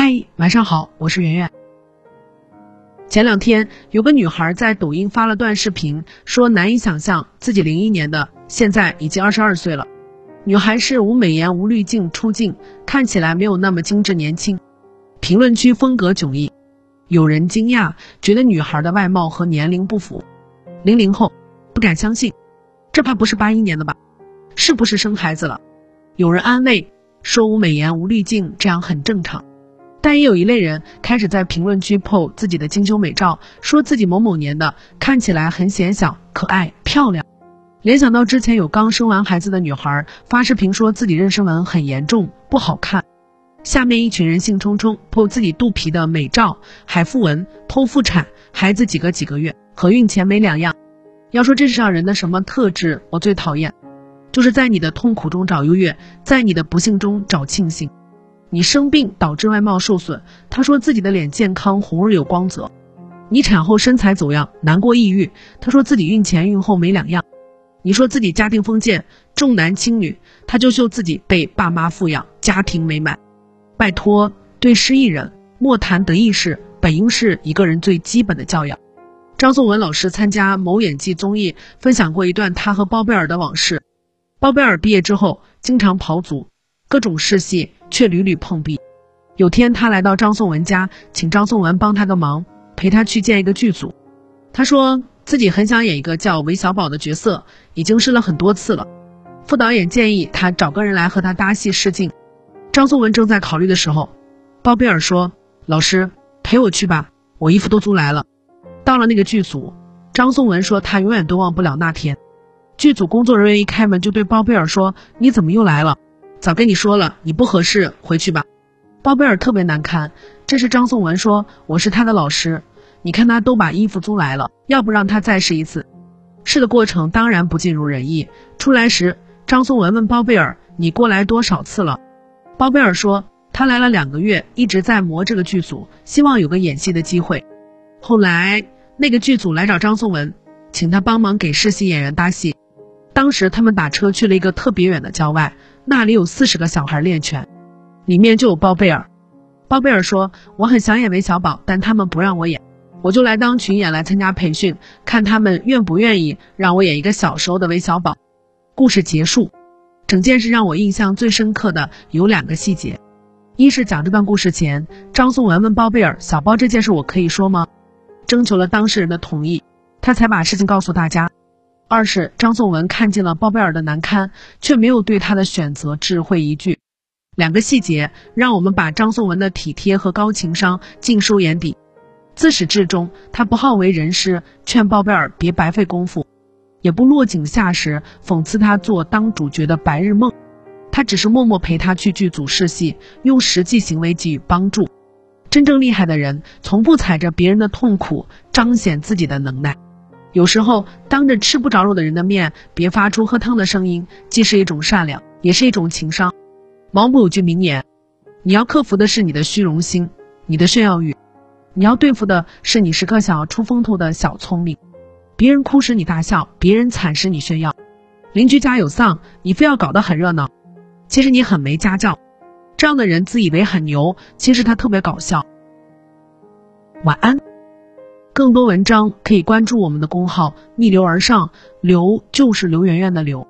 嗨，晚上好，我是圆圆。前两天有个女孩在抖音发了段视频，说难以想象自己零一年的，现在已经二十二岁了。女孩是无美颜无滤镜出镜，看起来没有那么精致年轻。评论区风格迥异，有人惊讶，觉得女孩的外貌和年龄不符。零零后不敢相信，这怕不是八一年的吧？是不是生孩子了？有人安慰说无美颜无滤镜这样很正常。但也有一类人开始在评论区 po 自己的精修美照，说自己某某年的，看起来很显小、可爱、漂亮。联想到之前有刚生完孩子的女孩发视频说自己妊娠纹很严重、不好看，下面一群人兴冲冲 po 自己肚皮的美照，海腹纹、剖腹产、孩子几个几个月，和孕前没两样。要说这世上人的什么特质我最讨厌，就是在你的痛苦中找优越，在你的不幸中找庆幸。你生病导致外貌受损，他说自己的脸健康红润有光泽；你产后身材走样，难过抑郁，他说自己孕前孕后没两样；你说自己家庭封建重男轻女，他就秀自己被爸妈富养，家庭美满。拜托，对失意人莫谈得意事，本应是一个人最基本的教养。张颂文老师参加某演技综艺，分享过一段他和包贝尔的往事。包贝尔毕业之后经常跑组，各种试戏。却屡屡碰壁。有天，他来到张颂文家，请张颂文帮他个忙，陪他去见一个剧组。他说自己很想演一个叫韦小宝的角色，已经试了很多次了。副导演建议他找个人来和他搭戏试镜。张颂文正在考虑的时候，包贝尔说：“老师，陪我去吧，我衣服都租来了。”到了那个剧组，张颂文说他永远都忘不了那天。剧组工作人员一开门就对包贝尔说：“你怎么又来了？”早跟你说了，你不合适，回去吧。包贝尔特别难堪。这时张颂文说：“我是他的老师，你看他都把衣服租来了，要不让他再试一次。”试的过程当然不尽如人意。出来时，张颂文问包贝尔：“你过来多少次了？”包贝尔说：“他来了两个月，一直在磨这个剧组，希望有个演戏的机会。”后来那个剧组来找张颂文，请他帮忙给试戏演员搭戏。当时他们打车去了一个特别远的郊外。那里有四十个小孩练拳，里面就有包贝尔。包贝尔说：“我很想演韦小宝，但他们不让我演，我就来当群演来参加培训，看他们愿不愿意让我演一个小时候的韦小宝。”故事结束，整件事让我印象最深刻的有两个细节：一是讲这段故事前，张颂文问包贝尔：“小包这件事我可以说吗？”征求了当事人的同意，他才把事情告诉大家。二是张颂文看见了包贝尔的难堪，却没有对他的选择智慧一句。两个细节让我们把张颂文的体贴和高情商尽收眼底。自始至终，他不好为人师，劝包贝尔别白费功夫，也不落井下石，讽刺他做当主角的白日梦。他只是默默陪他去剧组试戏，用实际行为给予帮助。真正厉害的人，从不踩着别人的痛苦彰显自己的能耐。有时候，当着吃不着肉的人的面，别发出喝汤的声音，既是一种善良，也是一种情商。毛姆有句名言：“你要克服的是你的虚荣心，你的炫耀欲；你要对付的是你时刻想要出风头的小聪明。别人哭时你大笑，别人惨时你炫耀。邻居家有丧，你非要搞得很热闹，其实你很没家教。这样的人自以为很牛，其实他特别搞笑。”晚安。更多文章可以关注我们的公号“逆流而上”，刘就是刘媛媛的刘。